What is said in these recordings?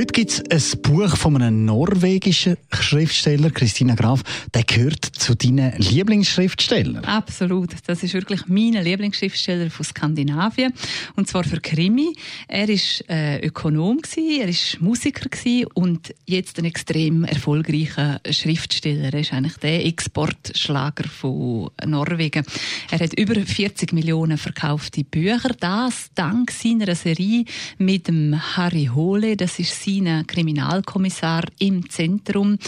Heute gibt es ein Buch von einem norwegischen Schriftsteller, Christina Graf. Der gehört zu deinen Lieblingsschriftstellern. Absolut. Das ist wirklich mein Lieblingsschriftsteller von Skandinavien. Und zwar für Krimi. Er war äh, Ökonom, gewesen, er war Musiker und jetzt ein extrem erfolgreicher Schriftsteller. Er ist eigentlich der Exportschlager von Norwegen. Er hat über 40 Millionen verkaufte Bücher. Das dank seiner Serie mit dem Harry Hole. Das ist sein Kriminalkommissar im Zentrum.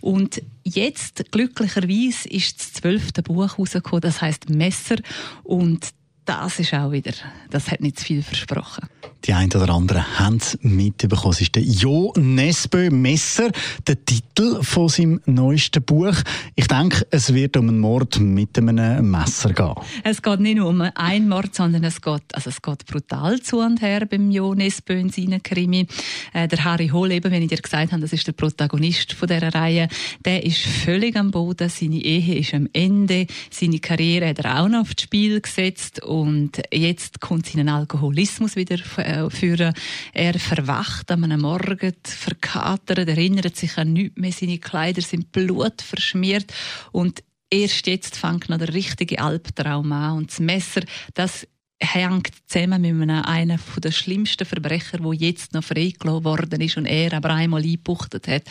Und jetzt, glücklicherweise, ist das zwölfte Buch rausgekommen, das heißt Messer. Und das ist auch wieder, das hat nicht zu viel versprochen. Die einen oder anderen haben es mitbekommen. Es ist der Jo Nesbø Messer, der Titel von seinem neuesten Buch. Ich denke, es wird um einen Mord mit einem Messer gehen. Es geht nicht nur um einen Mord, sondern es geht, also es geht brutal zu und her beim Jo Nesbø in seinen Krimi. Äh, der Harry Hole, eben, wenn ich dir gesagt habe, das ist der Protagonist von dieser Reihe, der ist völlig am Boden. Seine Ehe ist am Ende. Seine Karriere hat er auch noch aufs Spiel gesetzt. Und jetzt kommt sein Alkoholismus wieder äh, führen. Er verwacht an einem Morgen, verkatert, erinnert sich an nichts mehr. Seine Kleider sind blutverschmiert. Und erst jetzt fängt noch der richtige Albtraum an. Und das Messer, das hängt zusammen mit einem, einem der schlimmsten Verbrecher, der jetzt noch freigelassen worden ist und er aber einmal eingebuchtet hat.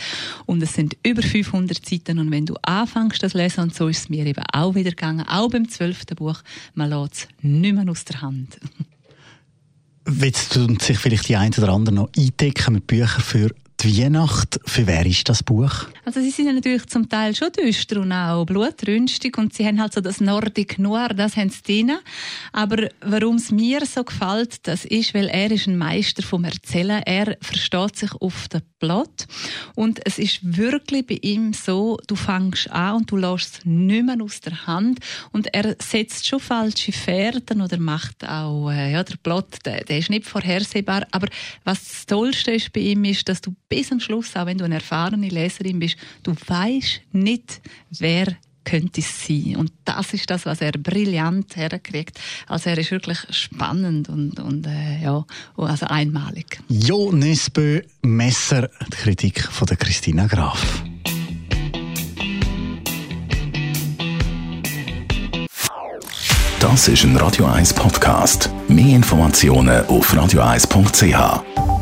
Und es sind über 500 Seiten und wenn du anfängst das lesen, und so ist es mir eben auch wieder gegangen, auch beim zwölften Buch, man lässt es nicht mehr aus der Hand. Willst du sich vielleicht die ein oder andere noch eindecken mit Büchern für die Weihnacht, für wer ist das Buch? Also sie sind natürlich zum Teil schon düster und auch blutrünstig und sie haben halt so das Nordic Noir, das haben sie drin. Aber warum es mir so gefällt, das ist, weil er ist ein Meister vom Erzählen. Er versteht sich auf den Plot und es ist wirklich bei ihm so, du fängst an und du lässt es nicht mehr aus der Hand und er setzt schon falsche Fährten oder macht auch, äh, ja, der Plot, der, der ist nicht vorhersehbar. Aber was das Tollste ist bei ihm ist, dass du bis am Schluss, auch wenn du eine erfahrene Leserin bist, du weißt nicht, wer könnte es sein. Und das ist das, was er brillant herkriegt. Also er ist wirklich spannend und, und äh, ja, also einmalig. Jo Nesbø Messer, die Kritik von der Christina Graf. Das ist ein Radio 1 Podcast. Mehr Informationen auf radio1.ch.